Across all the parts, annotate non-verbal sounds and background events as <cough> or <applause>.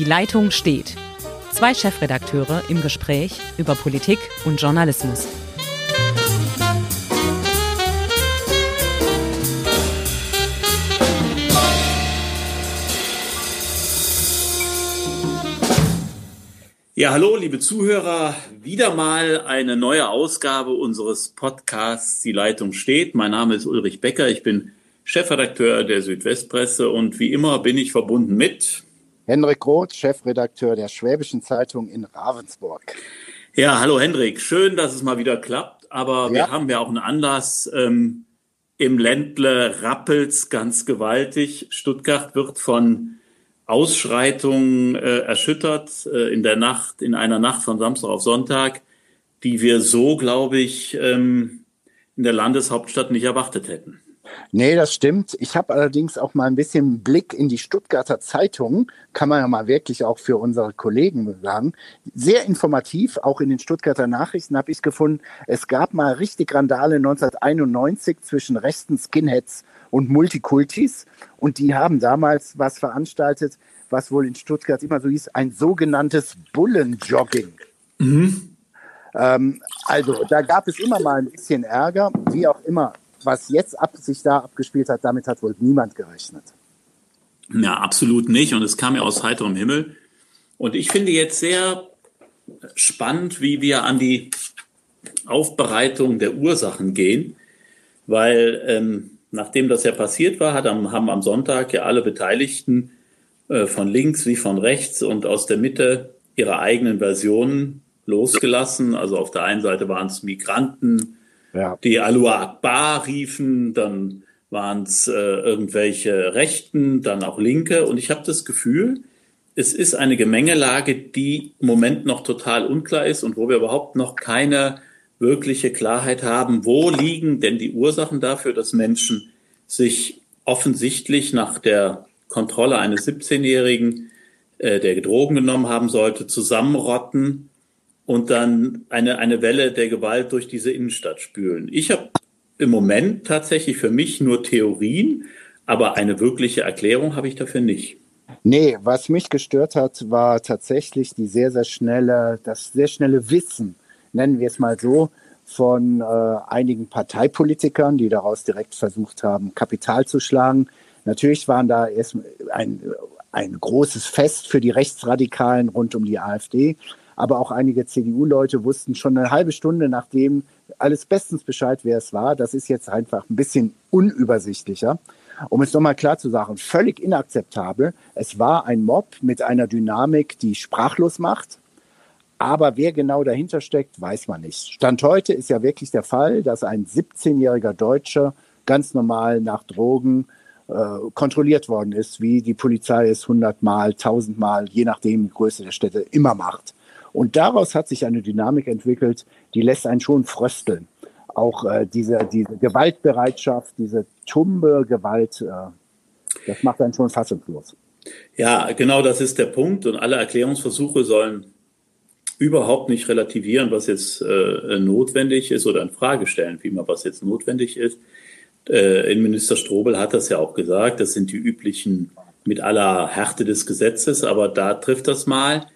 Die Leitung steht. Zwei Chefredakteure im Gespräch über Politik und Journalismus. Ja, hallo, liebe Zuhörer. Wieder mal eine neue Ausgabe unseres Podcasts Die Leitung steht. Mein Name ist Ulrich Becker. Ich bin Chefredakteur der Südwestpresse und wie immer bin ich verbunden mit Henrik Roth, Chefredakteur der Schwäbischen Zeitung in Ravensburg. Ja, hallo Henrik. Schön, dass es mal wieder klappt. Aber ja. wir haben ja auch einen Anlass. Ähm, Im Ländle rappelt's ganz gewaltig. Stuttgart wird von Ausschreitungen äh, erschüttert äh, in der Nacht, in einer Nacht von Samstag auf Sonntag, die wir so, glaube ich, ähm, in der Landeshauptstadt nicht erwartet hätten. Nee, das stimmt. Ich habe allerdings auch mal ein bisschen Blick in die Stuttgarter Zeitung, kann man ja mal wirklich auch für unsere Kollegen sagen. Sehr informativ, auch in den Stuttgarter Nachrichten habe ich gefunden, es gab mal richtig Randale 1991 zwischen rechten Skinheads und Multikultis. Und die haben damals was veranstaltet, was wohl in Stuttgart immer so hieß, ein sogenanntes Bullenjogging. Mhm. Ähm, also da gab es immer mal ein bisschen Ärger, wie auch immer. Was jetzt ab, sich da abgespielt hat, damit hat wohl niemand gerechnet. Ja, absolut nicht. Und es kam ja aus heiterem Himmel. Und ich finde jetzt sehr spannend, wie wir an die Aufbereitung der Ursachen gehen, weil ähm, nachdem das ja passiert war, am, haben am Sonntag ja alle Beteiligten äh, von links wie von rechts und aus der Mitte ihre eigenen Versionen losgelassen. Also auf der einen Seite waren es Migranten, ja. die Alua Akbar riefen, dann waren es äh, irgendwelche Rechten, dann auch Linke. Und ich habe das Gefühl, es ist eine Gemengelage, die im Moment noch total unklar ist und wo wir überhaupt noch keine wirkliche Klarheit haben, wo liegen denn die Ursachen dafür, dass Menschen sich offensichtlich nach der Kontrolle eines 17-Jährigen, äh, der Drogen genommen haben sollte, zusammenrotten und dann eine, eine Welle der Gewalt durch diese Innenstadt spülen. Ich habe im Moment tatsächlich für mich nur Theorien, aber eine wirkliche Erklärung habe ich dafür nicht. Nee, was mich gestört hat, war tatsächlich die sehr, sehr schnelle, das sehr schnelle Wissen nennen wir es mal so, von äh, einigen Parteipolitikern, die daraus direkt versucht haben, Kapital zu schlagen. Natürlich waren da erst ein, ein großes Fest für die Rechtsradikalen rund um die AfD, aber auch einige CDU-Leute wussten schon eine halbe Stunde nachdem alles bestens Bescheid, wer es war. Das ist jetzt einfach ein bisschen unübersichtlicher. Um es nochmal klar zu sagen, völlig inakzeptabel. Es war ein Mob mit einer Dynamik, die sprachlos macht. Aber wer genau dahinter steckt, weiß man nicht. Stand heute ist ja wirklich der Fall, dass ein 17-jähriger Deutscher ganz normal nach Drogen äh, kontrolliert worden ist, wie die Polizei es 100 Mal, 1000 Mal, je nachdem die Größe der Städte, immer macht. Und daraus hat sich eine Dynamik entwickelt, die lässt einen schon frösteln. Auch äh, diese, diese Gewaltbereitschaft, diese tumbe Gewalt, äh, das macht einen schon fassungslos. Ja, genau das ist der Punkt. Und alle Erklärungsversuche sollen überhaupt nicht relativieren, was jetzt äh, notwendig ist oder in Frage stellen, wie man was jetzt notwendig ist. Äh, Innenminister Strobel hat das ja auch gesagt, das sind die üblichen mit aller Härte des Gesetzes, aber da trifft das mal.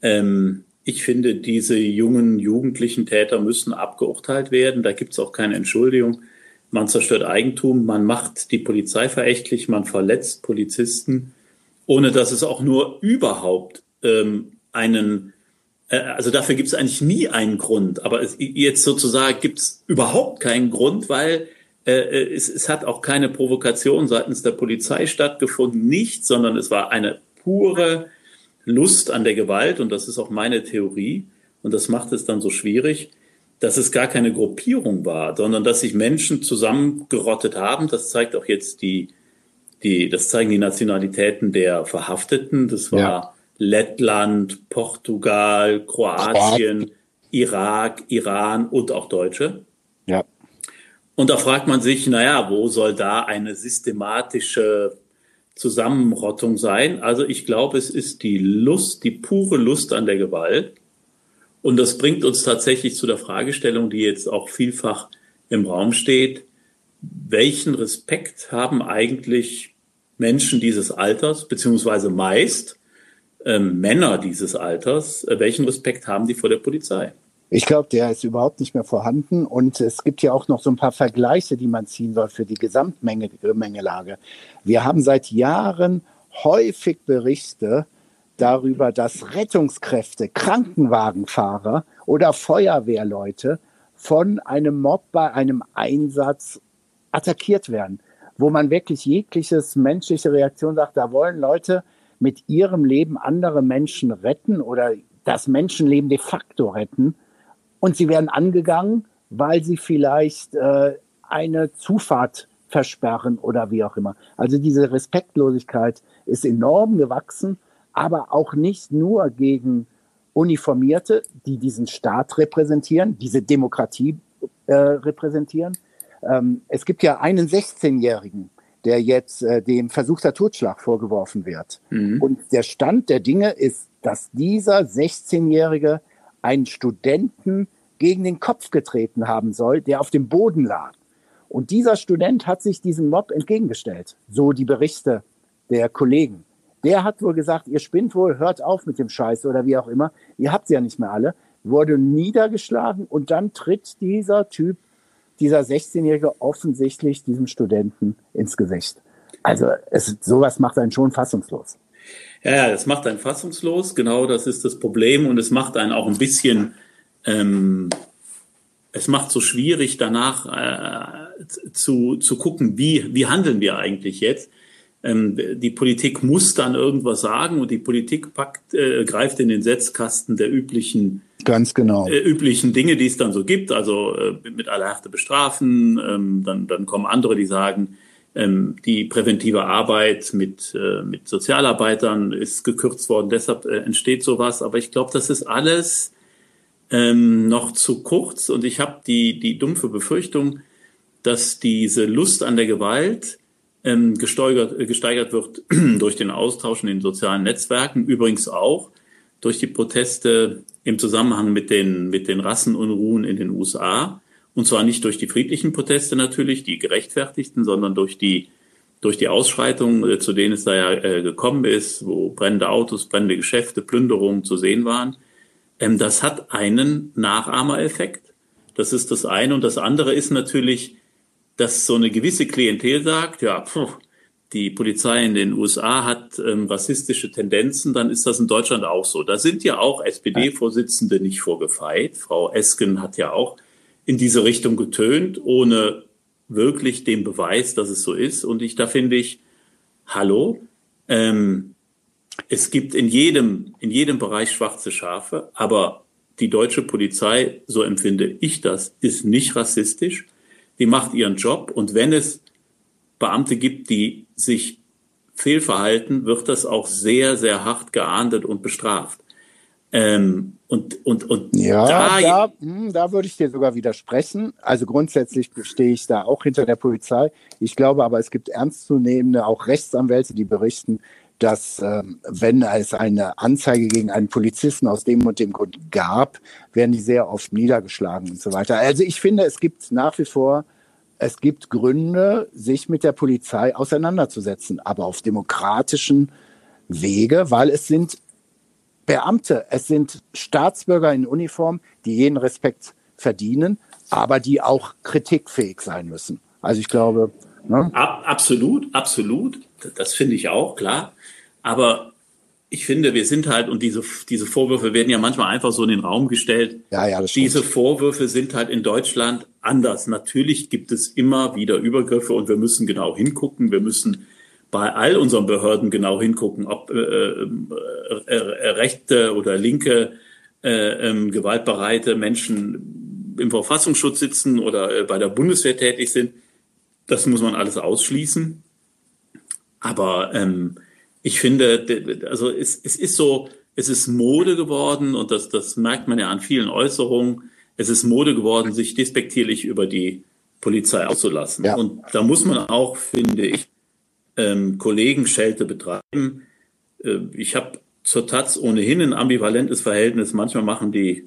Ähm, ich finde, diese jungen jugendlichen Täter müssen abgeurteilt werden. Da gibt es auch keine Entschuldigung. Man zerstört Eigentum, man macht die Polizei verächtlich, man verletzt Polizisten, ohne dass es auch nur überhaupt ähm, einen äh, also dafür gibt es eigentlich nie einen Grund, aber es, jetzt sozusagen gibt es überhaupt keinen Grund, weil äh, äh, es, es hat auch keine Provokation seitens der Polizei stattgefunden, nicht, sondern es war eine pure Lust an der Gewalt und das ist auch meine Theorie und das macht es dann so schwierig, dass es gar keine Gruppierung war, sondern dass sich Menschen zusammengerottet haben. Das zeigt auch jetzt die, die, das zeigen die Nationalitäten der Verhafteten. Das war ja Lettland, Portugal, Kroatien, Irak, Iran und auch Deutsche. Ja. Und da fragt man sich, naja, wo soll da eine systematische Zusammenrottung sein? Also ich glaube, es ist die Lust, die pure Lust an der Gewalt. Und das bringt uns tatsächlich zu der Fragestellung, die jetzt auch vielfach im Raum steht. Welchen Respekt haben eigentlich Menschen dieses Alters, beziehungsweise meist ähm, Männer dieses Alters, äh, welchen Respekt haben die vor der Polizei? Ich glaube, der ist überhaupt nicht mehr vorhanden. Und es gibt ja auch noch so ein paar Vergleiche, die man ziehen soll für die Gesamtmengelage. Wir haben seit Jahren häufig Berichte darüber, dass Rettungskräfte, Krankenwagenfahrer oder Feuerwehrleute von einem Mob bei einem Einsatz attackiert werden, wo man wirklich jegliches menschliche Reaktion sagt, da wollen Leute mit ihrem Leben andere Menschen retten oder das Menschenleben de facto retten. Und sie werden angegangen, weil sie vielleicht äh, eine Zufahrt versperren oder wie auch immer. Also diese Respektlosigkeit ist enorm gewachsen, aber auch nicht nur gegen Uniformierte, die diesen Staat repräsentieren, diese Demokratie äh, repräsentieren. Ähm, es gibt ja einen 16-Jährigen, der jetzt äh, dem versuchter Totschlag vorgeworfen wird. Mhm. Und der Stand der Dinge ist, dass dieser 16-Jährige einen Studenten gegen den Kopf getreten haben soll, der auf dem Boden lag. Und dieser Student hat sich diesem Mob entgegengestellt, so die Berichte der Kollegen. Der hat wohl gesagt, ihr spinnt wohl, hört auf mit dem Scheiß oder wie auch immer. Ihr habt sie ja nicht mehr alle. Wurde niedergeschlagen und dann tritt dieser Typ dieser 16-Jährige offensichtlich diesem Studenten ins Gesicht. Also es, sowas macht einen schon fassungslos. Ja, das macht einen fassungslos, genau das ist das Problem und es macht einen auch ein bisschen, ähm, es macht so schwierig danach äh, zu, zu gucken, wie, wie handeln wir eigentlich jetzt. Ähm, die Politik muss dann irgendwas sagen und die Politik packt, äh, greift in den Setzkasten der üblichen Ganz genau. Äh, üblichen Dinge, die es dann so gibt, also äh, mit aller Härte bestrafen. Ähm, dann, dann kommen andere, die sagen, ähm, die präventive Arbeit mit, äh, mit Sozialarbeitern ist gekürzt worden, deshalb äh, entsteht sowas. Aber ich glaube, das ist alles ähm, noch zu kurz und ich habe die, die dumpfe Befürchtung, dass diese Lust an der Gewalt ähm, gesteigert, äh, gesteigert wird <clears throat> durch den Austausch in den sozialen Netzwerken, übrigens auch durch die Proteste im Zusammenhang mit den, mit den Rassenunruhen in den USA. Und zwar nicht durch die friedlichen Proteste natürlich, die gerechtfertigten, sondern durch die, durch die Ausschreitungen, äh, zu denen es da ja äh, gekommen ist, wo brennende Autos, brennende Geschäfte, Plünderungen zu sehen waren. Ähm, das hat einen Nachahmereffekt. Das ist das eine. Und das andere ist natürlich, dass so eine gewisse Klientel sagt, ja, pfuh, die Polizei in den USA hat ähm, rassistische Tendenzen, dann ist das in Deutschland auch so. Da sind ja auch SPD-Vorsitzende nicht vorgefeit. Frau Esken hat ja auch in diese Richtung getönt, ohne wirklich den Beweis, dass es so ist. Und ich, da finde ich, hallo, ähm, es gibt in jedem, in jedem Bereich schwarze Schafe, aber die deutsche Polizei, so empfinde ich das, ist nicht rassistisch die macht ihren Job und wenn es Beamte gibt, die sich fehlverhalten, wird das auch sehr, sehr hart geahndet und bestraft. Ähm, und, und, und ja, da, da, hm, da würde ich dir sogar widersprechen. Also grundsätzlich stehe ich da auch hinter der Polizei. Ich glaube aber, es gibt ernstzunehmende auch Rechtsanwälte, die berichten, dass ähm, wenn es eine Anzeige gegen einen Polizisten aus dem und dem Grund gab, werden die sehr oft niedergeschlagen und so weiter. Also ich finde, es gibt nach wie vor, es gibt Gründe, sich mit der Polizei auseinanderzusetzen, aber auf demokratischen Wege, weil es sind Beamte, es sind Staatsbürger in Uniform, die jeden Respekt verdienen, aber die auch kritikfähig sein müssen. Also ich glaube. Ne? Absolut, absolut. Das finde ich auch, klar. Aber ich finde, wir sind halt, und diese, diese Vorwürfe werden ja manchmal einfach so in den Raum gestellt. Ja, ja, das diese Vorwürfe sind halt in Deutschland anders. Natürlich gibt es immer wieder Übergriffe und wir müssen genau hingucken. Wir müssen bei all unseren Behörden genau hingucken, ob äh, äh, äh, rechte oder linke äh, ähm, gewaltbereite Menschen im Verfassungsschutz sitzen oder äh, bei der Bundeswehr tätig sind. Das muss man alles ausschließen. Aber ähm, ich finde, also es, es ist so, es ist Mode geworden und das, das merkt man ja an vielen Äußerungen. Es ist Mode geworden, sich despektierlich über die Polizei auszulassen. Ja. Und da muss man auch, finde ich, ähm, Kollegenschelte betreiben. Äh, ich habe zur Taz ohnehin ein ambivalentes Verhältnis. Manchmal machen die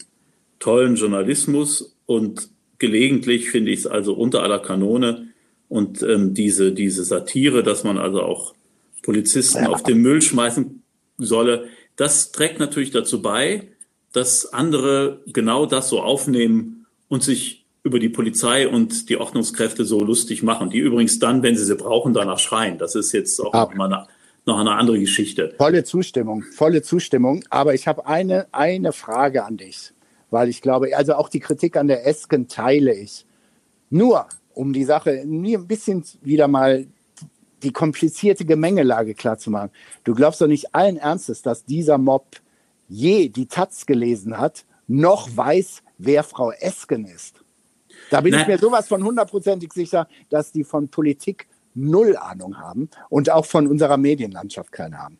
tollen Journalismus und gelegentlich finde ich es also unter aller Kanone. Und ähm, diese, diese Satire, dass man also auch Polizisten ja. auf den Müll schmeißen solle, das trägt natürlich dazu bei, dass andere genau das so aufnehmen und sich über die Polizei und die Ordnungskräfte so lustig machen, die übrigens dann, wenn sie sie brauchen, danach schreien. Das ist jetzt auch ah. mal eine, noch eine andere Geschichte. Volle Zustimmung, volle Zustimmung. Aber ich habe eine, eine Frage an dich, weil ich glaube, also auch die Kritik an der Esken teile ich. Nur, um die Sache mir ein bisschen wieder mal die komplizierte Gemengelage klarzumachen. Du glaubst doch nicht allen Ernstes, dass dieser Mob je die Taz gelesen hat, noch weiß, wer Frau Esken ist. Da bin Nein. ich mir sowas von hundertprozentig sicher, dass die von Politik null Ahnung haben und auch von unserer Medienlandschaft keine haben.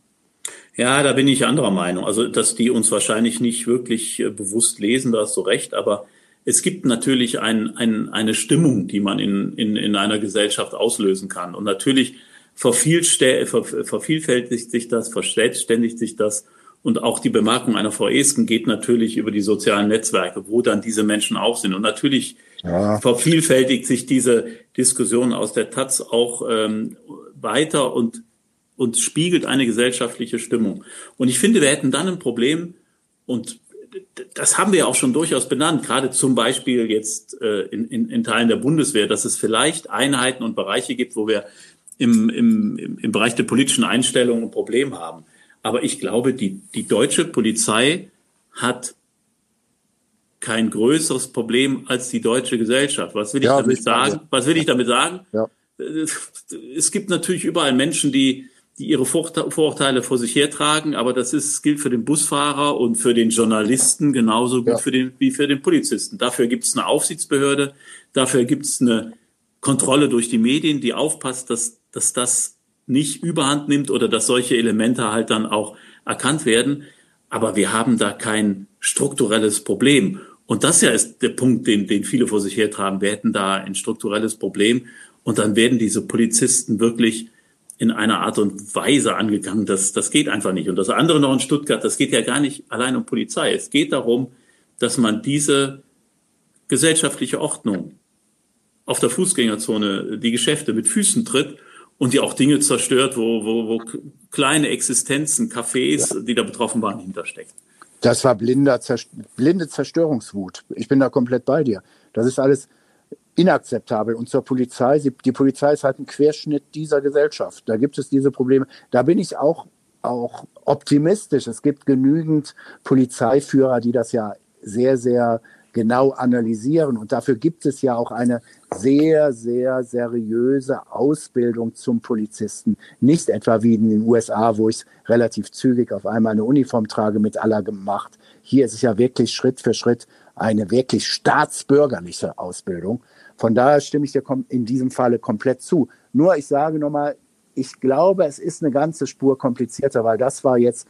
Ja, da bin ich anderer Meinung. Also, dass die uns wahrscheinlich nicht wirklich äh, bewusst lesen, da hast du recht, aber es gibt natürlich ein, ein, eine Stimmung, die man in, in, in einer Gesellschaft auslösen kann. Und natürlich vervielfältigt sich das, verselbstständigt sich das. Und auch die Bemerkung einer Frau Esken geht natürlich über die sozialen Netzwerke, wo dann diese Menschen auch sind. Und natürlich ja. vervielfältigt sich diese Diskussion aus der Taz auch ähm, weiter und, und spiegelt eine gesellschaftliche Stimmung. Und ich finde, wir hätten dann ein Problem, und das haben wir auch schon durchaus benannt, gerade zum Beispiel jetzt äh, in, in, in Teilen der Bundeswehr, dass es vielleicht Einheiten und Bereiche gibt, wo wir im, im, im Bereich der politischen Einstellung ein Problem haben. Aber ich glaube, die, die deutsche Polizei hat kein größeres Problem als die deutsche Gesellschaft. Was will ich ja, damit sagen? Was will ich damit sagen? Ja. Es gibt natürlich überall Menschen, die, die ihre Vorurteile vor sich hertragen, aber das ist, gilt für den Busfahrer und für den Journalisten genauso gut ja. für den, wie für den Polizisten. Dafür gibt es eine Aufsichtsbehörde, dafür gibt es eine Kontrolle durch die Medien, die aufpasst, dass, dass das nicht überhand nimmt oder dass solche Elemente halt dann auch erkannt werden. Aber wir haben da kein strukturelles Problem. Und das ja ist der Punkt, den, den viele vor sich hertragen. Wir hätten da ein strukturelles Problem. Und dann werden diese Polizisten wirklich in einer Art und Weise angegangen. Das, das geht einfach nicht. Und das andere noch in Stuttgart, das geht ja gar nicht allein um Polizei. Es geht darum, dass man diese gesellschaftliche Ordnung auf der Fußgängerzone, die Geschäfte mit Füßen tritt und die auch Dinge zerstört, wo, wo, wo kleine Existenzen, Cafés, die da betroffen waren, hinterstecken. Das war blinder, blinde Zerstörungswut. Ich bin da komplett bei dir. Das ist alles inakzeptabel. Und zur Polizei, die Polizei ist halt ein Querschnitt dieser Gesellschaft. Da gibt es diese Probleme. Da bin ich auch, auch optimistisch. Es gibt genügend Polizeiführer, die das ja sehr, sehr genau analysieren. Und dafür gibt es ja auch eine sehr, sehr seriöse Ausbildung zum Polizisten. Nicht etwa wie in den USA, wo ich relativ zügig auf einmal eine Uniform trage mit aller gemacht. Hier ist es ja wirklich Schritt für Schritt eine wirklich staatsbürgerliche Ausbildung. Von daher stimme ich dir in diesem Falle komplett zu. Nur ich sage nochmal, ich glaube, es ist eine ganze Spur komplizierter, weil das war jetzt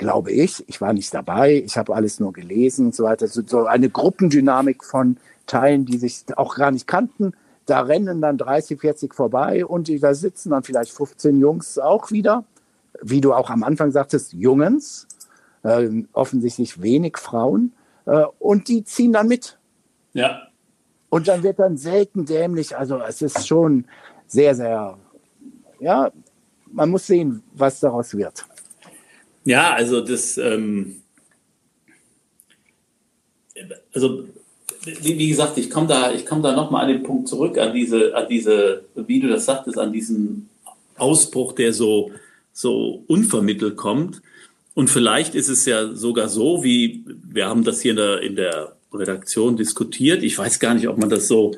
glaube ich. Ich war nicht dabei, ich habe alles nur gelesen und so weiter. So eine Gruppendynamik von Teilen, die sich auch gar nicht kannten. Da rennen dann 30, 40 vorbei und da sitzen dann vielleicht 15 Jungs auch wieder. Wie du auch am Anfang sagtest, Jungens, äh, offensichtlich wenig Frauen. Äh, und die ziehen dann mit. Ja. Und dann wird dann selten dämlich. Also es ist schon sehr, sehr, ja, man muss sehen, was daraus wird. Ja, also das, ähm, also wie, wie, gesagt, ich komme da, ich komme da nochmal an den Punkt zurück, an diese, an diese, wie du das sagtest, an diesen Ausbruch, der so, so unvermittelt kommt. Und vielleicht ist es ja sogar so, wie wir haben das hier in der, in der Redaktion diskutiert. Ich weiß gar nicht, ob man das so,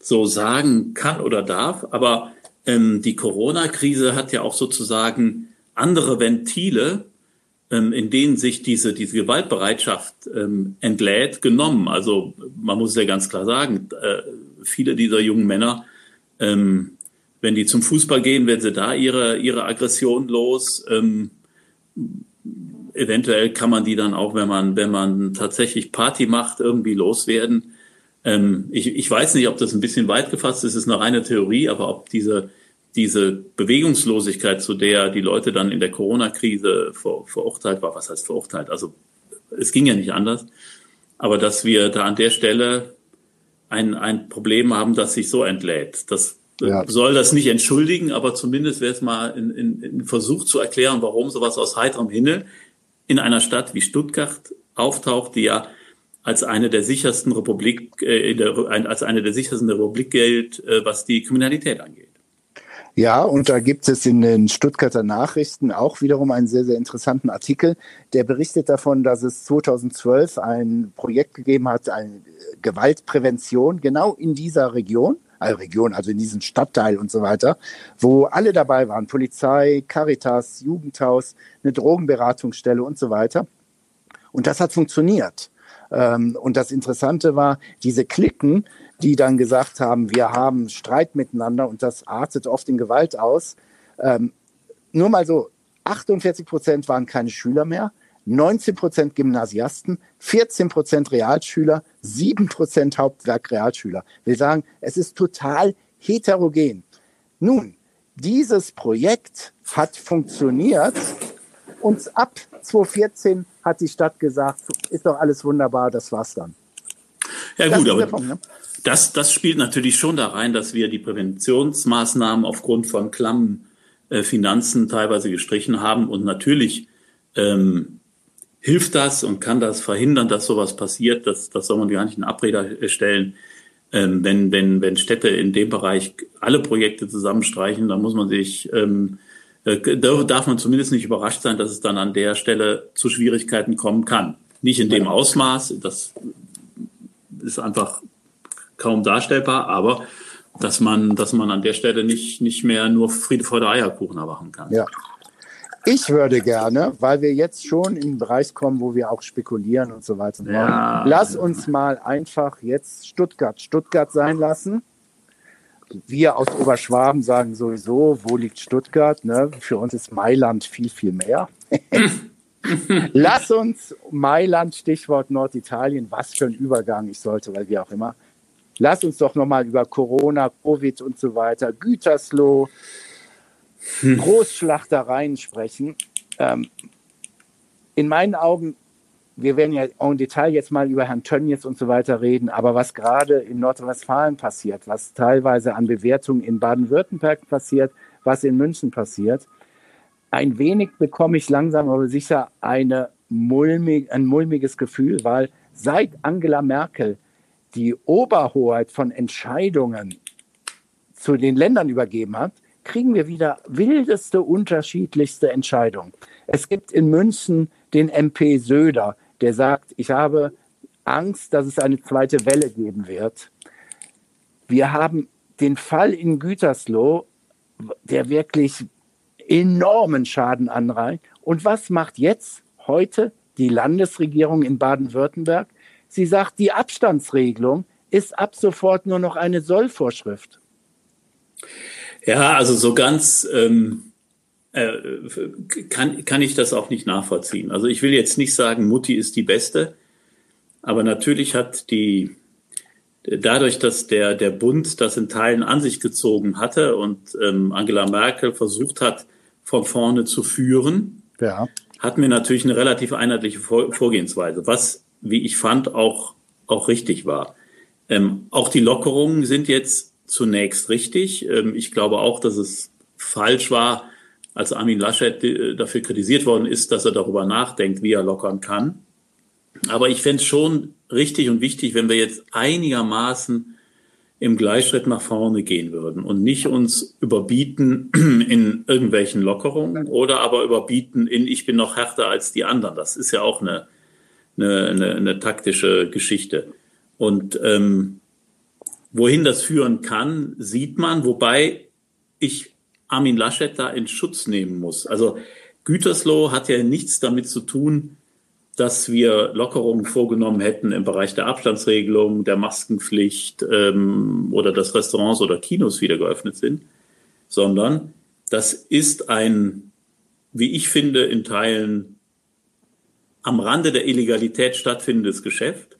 so sagen kann oder darf, aber ähm, die Corona-Krise hat ja auch sozusagen andere Ventile, in denen sich diese, diese Gewaltbereitschaft ähm, entlädt, genommen. Also man muss ja ganz klar sagen, äh, viele dieser jungen Männer, ähm, wenn die zum Fußball gehen, werden sie da ihre, ihre Aggression los. Ähm, eventuell kann man die dann auch, wenn man, wenn man tatsächlich Party macht, irgendwie loswerden. Ähm, ich, ich weiß nicht, ob das ein bisschen weit gefasst ist, es ist eine reine Theorie, aber ob diese diese Bewegungslosigkeit, zu der die Leute dann in der Corona-Krise ver, verurteilt war, was heißt verurteilt? Also es ging ja nicht anders. Aber dass wir da an der Stelle ein, ein Problem haben, das sich so entlädt. Das ja. soll das nicht entschuldigen, aber zumindest wäre es mal ein, ein, ein Versuch zu erklären, warum sowas aus heiterem Himmel in einer Stadt wie Stuttgart auftaucht, die ja als eine der sichersten Republik, äh, der, als eine der sichersten Republik gilt, äh, was die Kriminalität angeht. Ja, und da gibt es in den Stuttgarter Nachrichten auch wiederum einen sehr, sehr interessanten Artikel, der berichtet davon, dass es 2012 ein Projekt gegeben hat, eine Gewaltprävention genau in dieser Region, also Region, also in diesem Stadtteil und so weiter, wo alle dabei waren, Polizei, Caritas, Jugendhaus, eine Drogenberatungsstelle und so weiter. Und das hat funktioniert. Ähm, und das Interessante war, diese Klicken, die dann gesagt haben, wir haben Streit miteinander und das artet oft in Gewalt aus. Ähm, nur mal so, 48 Prozent waren keine Schüler mehr, 19 Prozent Gymnasiasten, 14 Prozent Realschüler, 7 Prozent Hauptwerk-Realschüler. Wir sagen, es ist total heterogen. Nun, dieses Projekt hat funktioniert und ab 2014 hat die Stadt gesagt, ist doch alles wunderbar, das war's dann. Ja gut, aber Punkt, ne? Das, das spielt natürlich schon da rein, dass wir die Präventionsmaßnahmen aufgrund von klammen äh, Finanzen teilweise gestrichen haben. Und natürlich ähm, hilft das und kann das verhindern, dass sowas passiert. Das, das soll man gar nicht in Abrede stellen. Ähm, wenn, wenn, wenn Städte in dem Bereich alle Projekte zusammenstreichen, dann muss man sich, ähm, äh, darf man zumindest nicht überrascht sein, dass es dann an der Stelle zu Schwierigkeiten kommen kann. Nicht in dem Ausmaß, das ist einfach kaum darstellbar, aber dass man, dass man an der Stelle nicht, nicht mehr nur Friede, Freude, Eierkuchen erwachen kann. Ja. Ich würde gerne, weil wir jetzt schon in den Bereich kommen, wo wir auch spekulieren und so weiter. Ja. Lass uns mal einfach jetzt Stuttgart Stuttgart sein lassen. Wir aus Oberschwaben sagen sowieso, wo liegt Stuttgart? Ne? Für uns ist Mailand viel, viel mehr. <laughs> Lass uns Mailand, Stichwort Norditalien, was für ein Übergang ich sollte, weil wie auch immer. Lass uns doch nochmal über Corona, Covid und so weiter, Gütersloh, hm. Großschlachtereien sprechen. Ähm, in meinen Augen, wir werden ja auch im Detail jetzt mal über Herrn Tönnies und so weiter reden, aber was gerade in Nordrhein-Westfalen passiert, was teilweise an Bewertungen in Baden-Württemberg passiert, was in München passiert, ein wenig bekomme ich langsam aber sicher eine mulmig, ein mulmiges Gefühl, weil seit Angela Merkel die Oberhoheit von Entscheidungen zu den Ländern übergeben hat, kriegen wir wieder wildeste, unterschiedlichste Entscheidungen. Es gibt in München den MP Söder, der sagt, ich habe Angst, dass es eine zweite Welle geben wird. Wir haben den Fall in Gütersloh, der wirklich enormen Schaden anreicht. Und was macht jetzt heute die Landesregierung in Baden-Württemberg? Sie sagt, die Abstandsregelung ist ab sofort nur noch eine Sollvorschrift. Ja, also so ganz ähm, äh, kann, kann ich das auch nicht nachvollziehen. Also ich will jetzt nicht sagen, Mutti ist die Beste, aber natürlich hat die dadurch, dass der, der Bund das in Teilen an sich gezogen hatte und ähm, Angela Merkel versucht hat, von vorne zu führen, ja. hatten wir natürlich eine relativ einheitliche Vorgehensweise, was, wie ich fand, auch, auch richtig war. Ähm, auch die Lockerungen sind jetzt zunächst richtig. Ähm, ich glaube auch, dass es falsch war, als Armin Laschet äh, dafür kritisiert worden ist, dass er darüber nachdenkt, wie er lockern kann. Aber ich fände es schon richtig und wichtig, wenn wir jetzt einigermaßen im Gleichschritt nach vorne gehen würden und nicht uns überbieten <clears throat> in irgendwelchen Lockerungen oder aber überbieten in ich bin noch härter als die anderen. Das ist ja auch eine, eine, eine, eine taktische Geschichte. Und ähm, wohin das führen kann, sieht man, wobei ich Armin Laschet da in Schutz nehmen muss. Also Gütersloh hat ja nichts damit zu tun, dass wir Lockerungen vorgenommen hätten im Bereich der Abstandsregelung, der Maskenpflicht ähm, oder dass Restaurants oder Kinos wieder geöffnet sind, sondern das ist ein, wie ich finde, in Teilen am Rande der Illegalität stattfindendes Geschäft,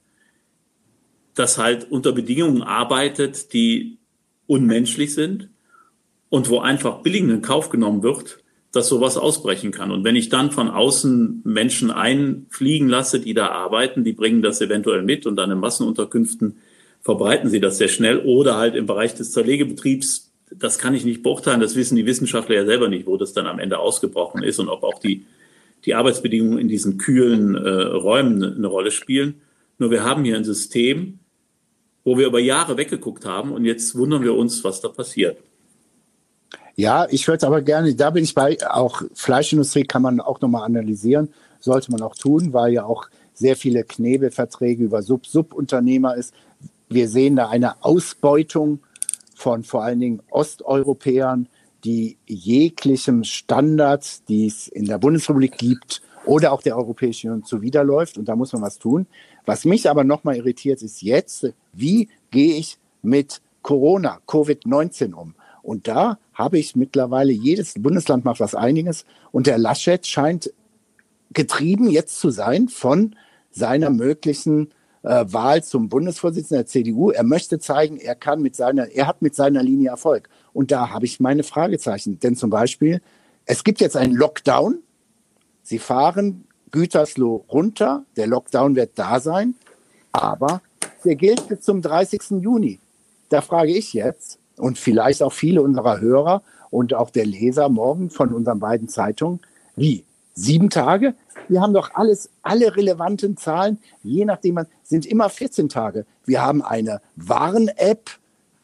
das halt unter Bedingungen arbeitet, die unmenschlich sind und wo einfach billig in Kauf genommen wird, dass sowas ausbrechen kann. Und wenn ich dann von außen Menschen einfliegen lasse, die da arbeiten, die bringen das eventuell mit und dann in Massenunterkünften verbreiten sie das sehr schnell oder halt im Bereich des Zerlegebetriebs, das kann ich nicht beurteilen, das wissen die Wissenschaftler ja selber nicht, wo das dann am Ende ausgebrochen ist und ob auch die, die Arbeitsbedingungen in diesen kühlen äh, Räumen eine Rolle spielen. Nur wir haben hier ein System, wo wir über Jahre weggeguckt haben und jetzt wundern wir uns, was da passiert. Ja, ich würde aber gerne, da bin ich bei, auch Fleischindustrie kann man auch nochmal analysieren, sollte man auch tun, weil ja auch sehr viele Knebelverträge über Sub-Subunternehmer ist. Wir sehen da eine Ausbeutung von vor allen Dingen Osteuropäern, die jeglichem Standard, die es in der Bundesrepublik gibt oder auch der Europäischen Union zuwiderläuft. Und da muss man was tun. Was mich aber nochmal irritiert, ist jetzt, wie gehe ich mit Corona, Covid-19 um? Und da habe ich mittlerweile, jedes Bundesland macht was einiges. Und der Laschet scheint getrieben jetzt zu sein von seiner möglichen äh, Wahl zum Bundesvorsitzenden der CDU. Er möchte zeigen, er kann mit seiner, er hat mit seiner Linie Erfolg. Und da habe ich meine Fragezeichen. Denn zum Beispiel, es gibt jetzt einen Lockdown. Sie fahren Gütersloh runter. Der Lockdown wird da sein. Aber der gilt bis zum 30. Juni. Da frage ich jetzt und vielleicht auch viele unserer Hörer und auch der Leser morgen von unseren beiden Zeitungen, wie? Sieben Tage? Wir haben doch alles, alle relevanten Zahlen, je nachdem sind immer 14 Tage. Wir haben eine Warn-App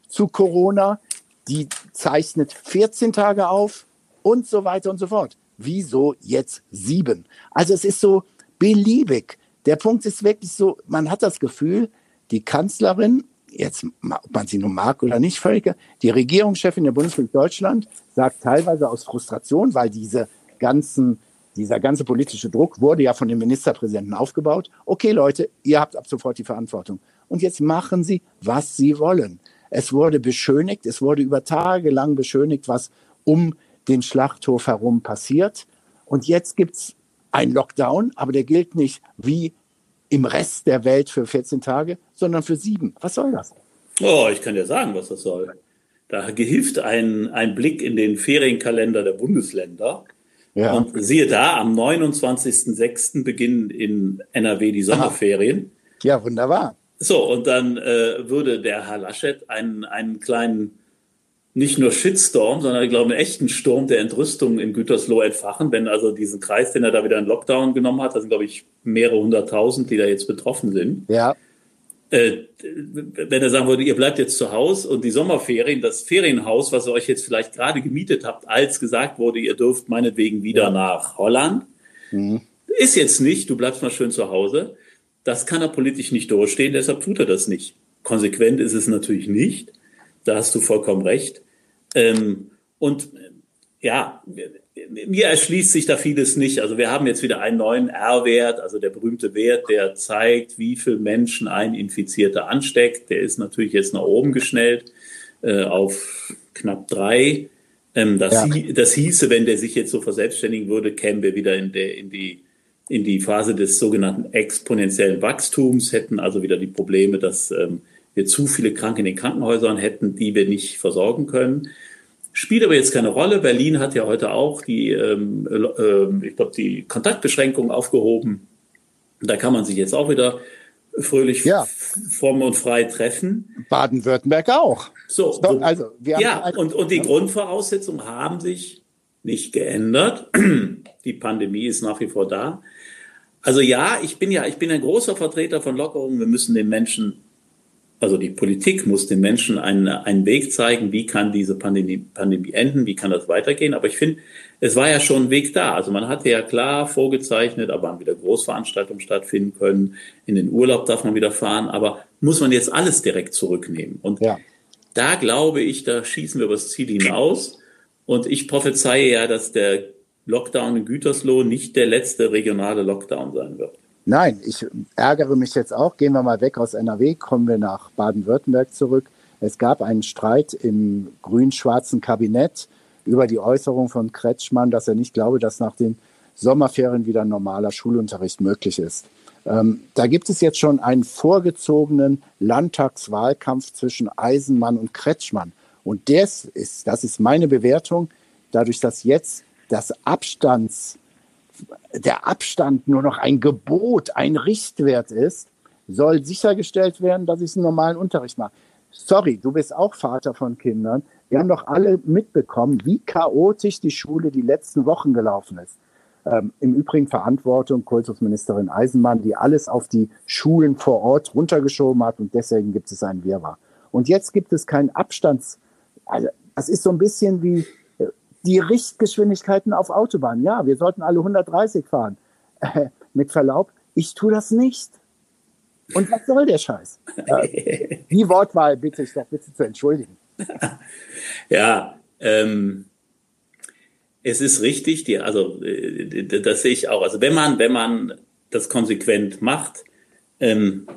zu Corona, die zeichnet 14 Tage auf und so weiter und so fort. Wieso jetzt sieben? Also es ist so beliebig. Der Punkt ist wirklich so, man hat das Gefühl, die Kanzlerin, jetzt, ob man sie nun mag oder nicht, völlig, die Regierungschefin der Bundesrepublik Deutschland sagt teilweise aus Frustration, weil diese ganzen dieser ganze politische Druck wurde ja von dem Ministerpräsidenten aufgebaut. Okay, Leute, ihr habt ab sofort die Verantwortung. Und jetzt machen Sie, was Sie wollen. Es wurde beschönigt, es wurde über Tage lang beschönigt, was um den Schlachthof herum passiert. Und jetzt gibt es einen Lockdown, aber der gilt nicht wie im Rest der Welt für 14 Tage, sondern für sieben. Was soll das? Oh, ich kann dir sagen, was das soll. Da hilft ein, ein Blick in den Ferienkalender der Bundesländer. Ja. Und siehe da, am 29.06. beginnen in NRW die Sommerferien. Ja, wunderbar. So, und dann äh, würde der Herr Laschet einen, einen kleinen, nicht nur Shitstorm, sondern ich glaube einen echten Sturm der Entrüstung in Gütersloh entfachen, wenn also diesen Kreis, den er da wieder in Lockdown genommen hat, da sind glaube ich mehrere hunderttausend, die da jetzt betroffen sind. Ja wenn er sagen würde, ihr bleibt jetzt zu Hause und die Sommerferien, das Ferienhaus, was ihr euch jetzt vielleicht gerade gemietet habt, als gesagt wurde, ihr dürft meinetwegen wieder ja. nach Holland, mhm. ist jetzt nicht, du bleibst mal schön zu Hause. Das kann er politisch nicht durchstehen, deshalb tut er das nicht. Konsequent ist es natürlich nicht. Da hast du vollkommen recht. Ähm, und ja, mir erschließt sich da vieles nicht. Also wir haben jetzt wieder einen neuen R-Wert, also der berühmte Wert, der zeigt, wie viele Menschen ein Infizierter ansteckt. Der ist natürlich jetzt nach oben geschnellt äh, auf knapp drei. Ähm, das, ja. das hieße, wenn der sich jetzt so verselbstständigen würde, kämen wir wieder in, der, in, die, in die Phase des sogenannten exponentiellen Wachstums, hätten also wieder die Probleme, dass ähm, wir zu viele Kranke in den Krankenhäusern hätten, die wir nicht versorgen können. Spielt aber jetzt keine Rolle. Berlin hat ja heute auch die, ähm, äh, ich glaube, die Kontaktbeschränkungen aufgehoben. Da kann man sich jetzt auch wieder fröhlich ja. fromm und frei treffen. Baden-Württemberg auch. So, so also wir ja, haben und, und die Grundvoraussetzungen haben sich nicht geändert. <clears throat> Die Pandemie ist nach wie vor da. Also ja, ich bin ja, ich bin ein großer Vertreter von Lockerungen. Wir müssen den Menschen also die Politik muss den Menschen einen, einen Weg zeigen, wie kann diese Pandemie, Pandemie enden, wie kann das weitergehen. Aber ich finde, es war ja schon ein Weg da. Also man hatte ja klar vorgezeichnet, aber haben wieder Großveranstaltungen stattfinden können. In den Urlaub darf man wieder fahren. Aber muss man jetzt alles direkt zurücknehmen? Und ja. da glaube ich, da schießen wir übers Ziel hinaus. Und ich prophezeie ja, dass der Lockdown in Gütersloh nicht der letzte regionale Lockdown sein wird. Nein, ich ärgere mich jetzt auch. Gehen wir mal weg aus NRW, kommen wir nach Baden-Württemberg zurück. Es gab einen Streit im grün-schwarzen Kabinett über die Äußerung von Kretschmann, dass er nicht glaube, dass nach den Sommerferien wieder normaler Schulunterricht möglich ist. Ähm, da gibt es jetzt schon einen vorgezogenen Landtagswahlkampf zwischen Eisenmann und Kretschmann. Und das ist, das ist meine Bewertung, dadurch, dass jetzt das Abstands der Abstand nur noch ein Gebot, ein Richtwert ist, soll sichergestellt werden, dass ich einen normalen Unterricht mache. Sorry, du bist auch Vater von Kindern. Wir haben doch alle mitbekommen, wie chaotisch die Schule die letzten Wochen gelaufen ist. Ähm, Im Übrigen Verantwortung Kultusministerin Eisenmann, die alles auf die Schulen vor Ort runtergeschoben hat und deswegen gibt es einen Wirrwarr. Und jetzt gibt es keinen Abstands. Also, das ist so ein bisschen wie die Richtgeschwindigkeiten auf Autobahnen. Ja, wir sollten alle 130 fahren. Äh, mit Verlaub, ich tue das nicht. Und was soll der Scheiß? Äh, <laughs> die Wortwahl bitte ich doch bitte zu entschuldigen. <laughs> Ja, ähm, es ist richtig, die, also äh, das sehe ich auch. Also wenn man, wenn man das konsequent macht ähm,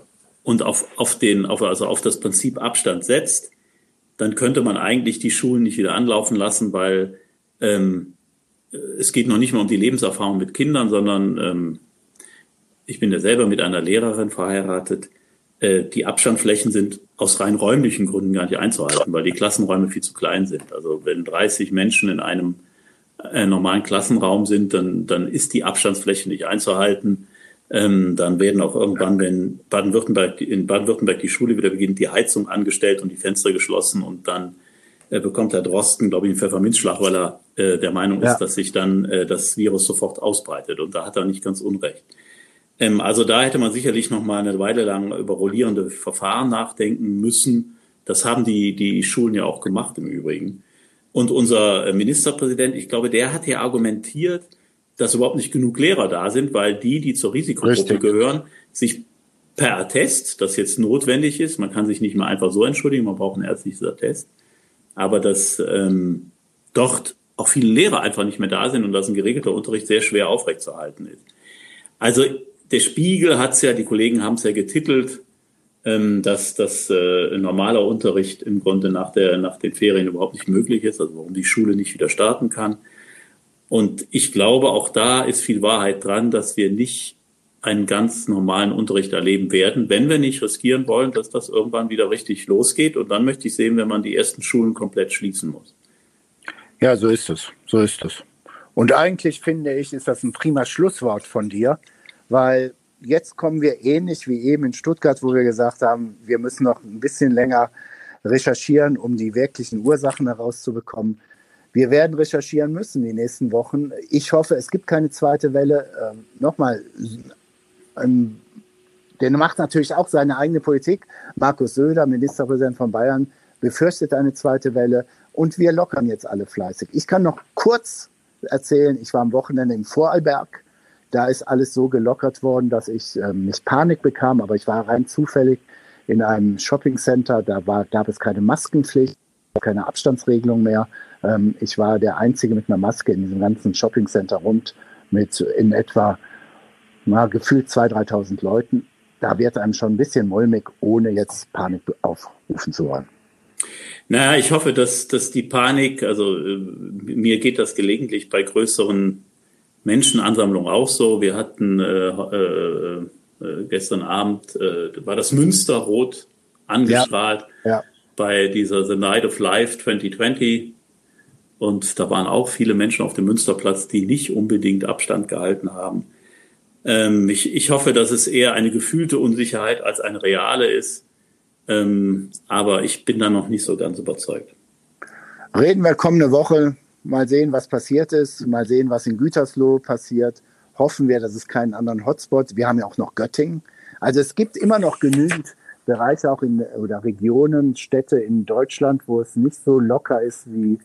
und auf, auf den, auf, also auf das Prinzip Abstand setzt, dann könnte man eigentlich die Schulen nicht wieder anlaufen lassen, weil ähm, es geht noch nicht mal um die Lebenserfahrung mit Kindern, sondern ähm, ich bin ja selber mit einer Lehrerin verheiratet. Äh, die Abstandflächen sind aus rein räumlichen Gründen gar nicht einzuhalten, weil die Klassenräume viel zu klein sind. Also wenn 30 Menschen in einem äh, normalen Klassenraum sind, dann, dann ist die Abstandsfläche nicht einzuhalten. Ähm, dann werden auch irgendwann, wenn Baden-Württemberg, in Baden-Württemberg die Schule wieder beginnt, die Heizung angestellt und die Fenster geschlossen und dann äh, bekommt Herr Drosten, glaube ich, einen Pfefferminzschlag, weil er äh, der Meinung ja. ist, dass sich dann äh, das Virus sofort ausbreitet. Und da hat er nicht ganz unrecht. Ähm, also da hätte man sicherlich noch mal eine Weile lang über rollierende Verfahren nachdenken müssen. Das haben die, die Schulen ja auch gemacht im Übrigen. Und unser Ministerpräsident, ich glaube, der hat hier argumentiert, dass überhaupt nicht genug Lehrer da sind, weil die, die zur Risikogruppe Richtig. gehören, sich per Attest, das jetzt notwendig ist, man kann sich nicht mal einfach so entschuldigen, man braucht ein ärztliches Attest, aber dass ähm, dort auch viele Lehrer einfach nicht mehr da sind und dass ein geregelter Unterricht sehr schwer aufrechtzuerhalten ist. Also der Spiegel hat es ja, die Kollegen haben es ja getitelt, ähm, dass das äh, normaler Unterricht im Grunde nach, der, nach den Ferien überhaupt nicht möglich ist, also warum die Schule nicht wieder starten kann. Und ich glaube, auch da ist viel Wahrheit dran, dass wir nicht einen ganz normalen Unterricht erleben werden, wenn wir nicht riskieren wollen, dass das irgendwann wieder richtig losgeht. Und dann möchte ich sehen, wenn man die ersten Schulen komplett schließen muss. Ja, so ist es. So ist es. Und eigentlich finde ich, ist das ein prima Schlusswort von dir, weil jetzt kommen wir ähnlich wie eben in Stuttgart, wo wir gesagt haben, wir müssen noch ein bisschen länger recherchieren, um die wirklichen Ursachen herauszubekommen. Wir werden recherchieren müssen die nächsten Wochen. Ich hoffe, es gibt keine zweite Welle. Ähm, Nochmal, ähm, der macht natürlich auch seine eigene Politik. Markus Söder, Ministerpräsident von Bayern, befürchtet eine zweite Welle. Und wir lockern jetzt alle fleißig. Ich kann noch kurz erzählen, ich war am Wochenende im Vorarlberg da ist alles so gelockert worden, dass ich ähm, nicht Panik bekam, aber ich war rein zufällig in einem Shoppingcenter. Da war, gab es keine Maskenpflicht, keine Abstandsregelung mehr. Ähm, ich war der Einzige mit einer Maske in diesem ganzen Shoppingcenter rund mit in etwa na, gefühlt 2.000, 3.000 Leuten. Da wird einem schon ein bisschen mulmig, ohne jetzt Panik aufrufen zu wollen. Naja, ich hoffe, dass, dass die Panik, also äh, mir geht das gelegentlich bei größeren Menschenansammlung auch so. Wir hatten äh, äh, äh, gestern Abend, äh, war das Münsterrot angestrahlt ja, ja. bei dieser The Night of Life 2020. Und da waren auch viele Menschen auf dem Münsterplatz, die nicht unbedingt Abstand gehalten haben. Ähm, ich, ich hoffe, dass es eher eine gefühlte Unsicherheit als eine reale ist. Ähm, aber ich bin da noch nicht so ganz überzeugt. Reden wir kommende Woche Mal sehen, was passiert ist. Mal sehen, was in Gütersloh passiert. Hoffen wir, dass es keinen anderen Hotspot. Wir haben ja auch noch Göttingen. Also es gibt immer noch genügend Bereiche auch in oder Regionen, Städte in Deutschland, wo es nicht so locker ist wie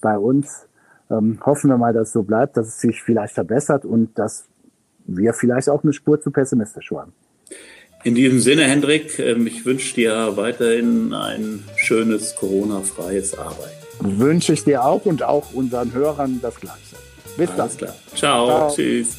bei uns. Ähm, hoffen wir mal, dass es so bleibt, dass es sich vielleicht verbessert und dass wir vielleicht auch eine Spur zu pessimistisch waren. In diesem Sinne, Hendrik, ähm, ich wünsche dir weiterhin ein schönes Corona-freies Arbeiten wünsche ich dir auch und auch unseren Hörern das Gleiche. Bis Alles dann. Klar. Ciao. Ciao. Tschüss.